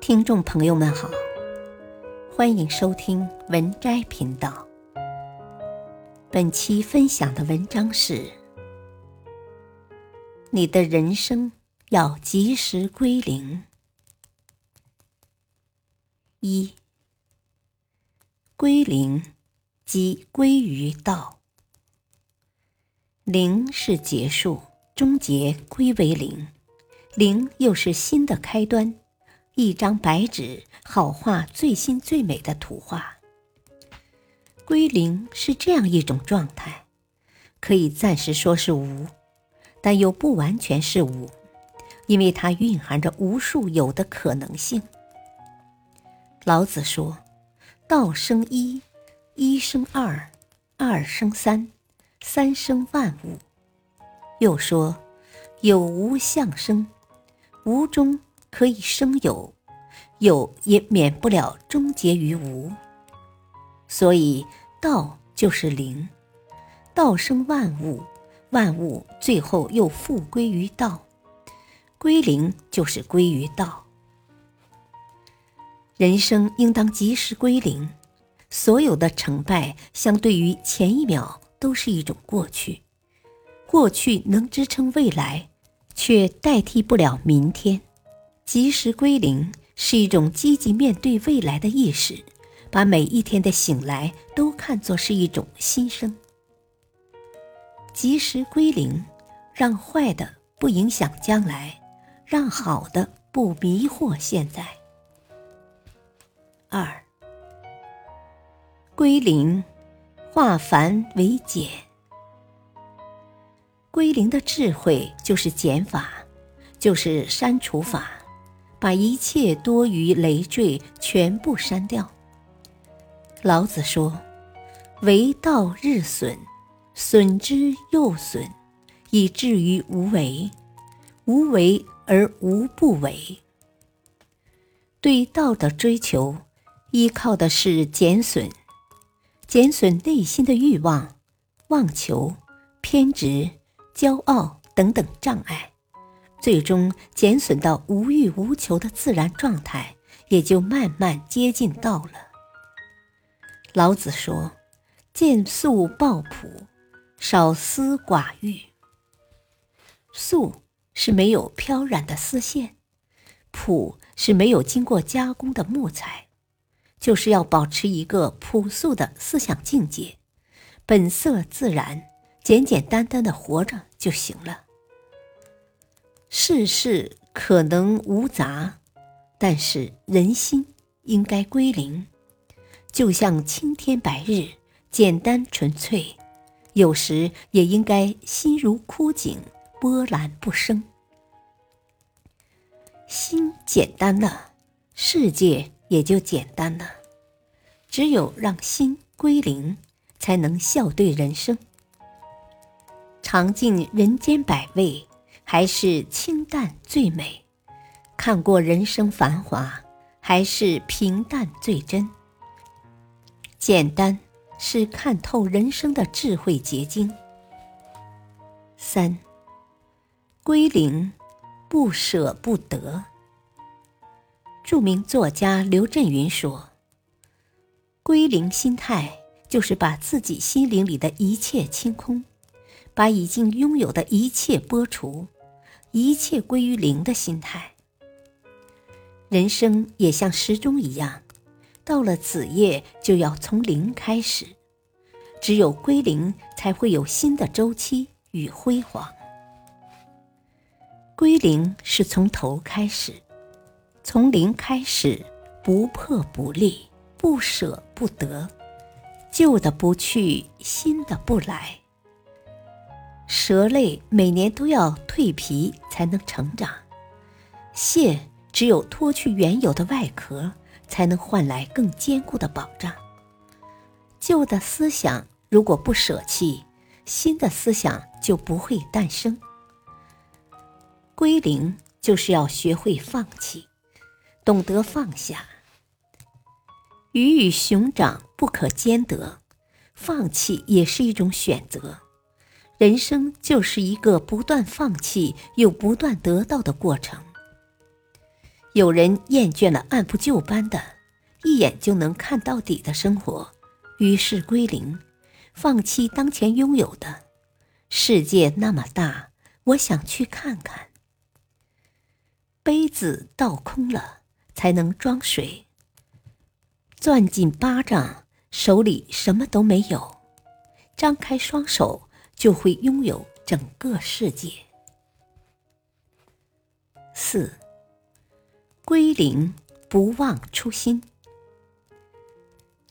听众朋友们好，欢迎收听文摘频道。本期分享的文章是：你的人生要及时归零。一，归零即归于道。零是结束，终结归为零，零又是新的开端。一张白纸，好画最新最美的图画。归零是这样一种状态，可以暂时说是无，但又不完全是无，因为它蕴含着无数有的可能性。老子说：“道生一，一生二，二生三，三生万物。”又说：“有无相生，无中。”可以生有，有也免不了终结于无。所以道就是零，道生万物，万物最后又复归于道，归零就是归于道。人生应当及时归零，所有的成败相对于前一秒都是一种过去，过去能支撑未来，却代替不了明天。及时归零是一种积极面对未来的意识，把每一天的醒来都看作是一种新生。及时归零，让坏的不影响将来，让好的不迷惑现在。二，归零，化繁为简。归零的智慧就是减法，就是删除法。把一切多余累赘全部删掉。老子说：“为道日损，损之又损，以至于无为。无为而无不为。”对道的追求，依靠的是减损，减损内心的欲望、妄求、偏执、骄傲等等障碍。最终减损到无欲无求的自然状态，也就慢慢接近道了。老子说：“见素抱朴，少思寡欲。”素是没有飘染的丝线，朴是没有经过加工的木材，就是要保持一个朴素的思想境界，本色自然，简简单单的活着就行了。世事可能无杂，但是人心应该归零，就像青天白日，简单纯粹；有时也应该心如枯井，波澜不生。心简单了，世界也就简单了。只有让心归零，才能笑对人生，尝尽人间百味。还是清淡最美，看过人生繁华，还是平淡最真。简单是看透人生的智慧结晶。三，归零，不舍不得。著名作家刘震云说：“归零心态就是把自己心灵里的一切清空，把已经拥有的一切剥除。”一切归于零的心态，人生也像时钟一样，到了子夜就要从零开始。只有归零，才会有新的周期与辉煌。归零是从头开始，从零开始，不破不立，不舍不得，旧的不去，新的不来。蛇类每年都要蜕皮才能成长，蟹只有脱去原有的外壳，才能换来更坚固的保障。旧的思想如果不舍弃，新的思想就不会诞生。归零就是要学会放弃，懂得放下。鱼与熊掌不可兼得，放弃也是一种选择。人生就是一个不断放弃又不断得到的过程。有人厌倦了按部就班的、一眼就能看到底的生活，于是归零，放弃当前拥有的。世界那么大，我想去看看。杯子倒空了，才能装水。攥紧巴掌，手里什么都没有；张开双手，就会拥有整个世界。四。归零，不忘初心。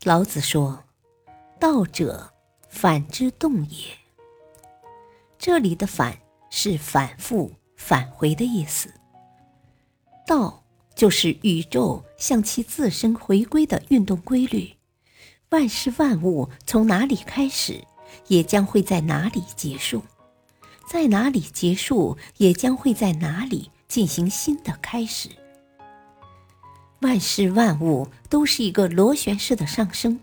老子说：“道者，反之动也。”这里的“反”是反复、返回的意思。道就是宇宙向其自身回归的运动规律，万事万物从哪里开始，也将会在哪里结束；在哪里结束，也将会在哪里进行新的开始。万事万物都是一个螺旋式的上升，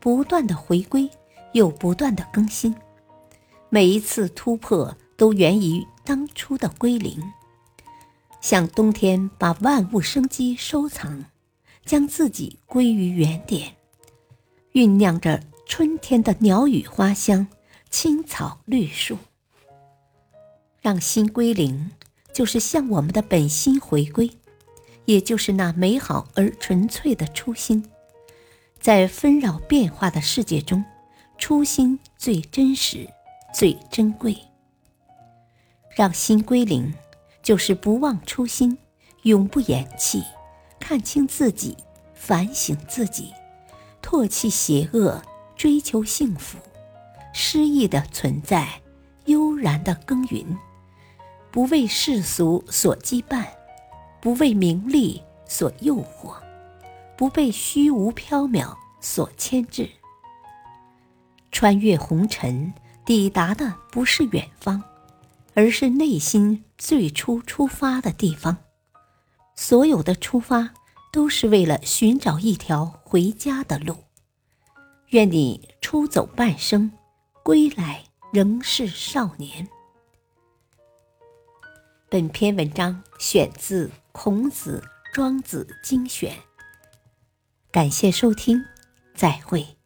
不断的回归，又不断的更新。每一次突破都源于当初的归零，像冬天把万物生机收藏，将自己归于原点，酝酿着春天的鸟语花香、青草绿树。让心归零，就是向我们的本心回归。也就是那美好而纯粹的初心，在纷扰变化的世界中，初心最真实、最珍贵。让心归零，就是不忘初心，永不言弃，看清自己，反省自己，唾弃邪恶，追求幸福。诗意的存在，悠然的耕耘，不为世俗所羁绊。不为名利所诱惑，不被虚无缥缈所牵制。穿越红尘，抵达的不是远方，而是内心最初出发的地方。所有的出发，都是为了寻找一条回家的路。愿你出走半生，归来仍是少年。本篇文章选自。孔子、庄子精选。感谢收听，再会。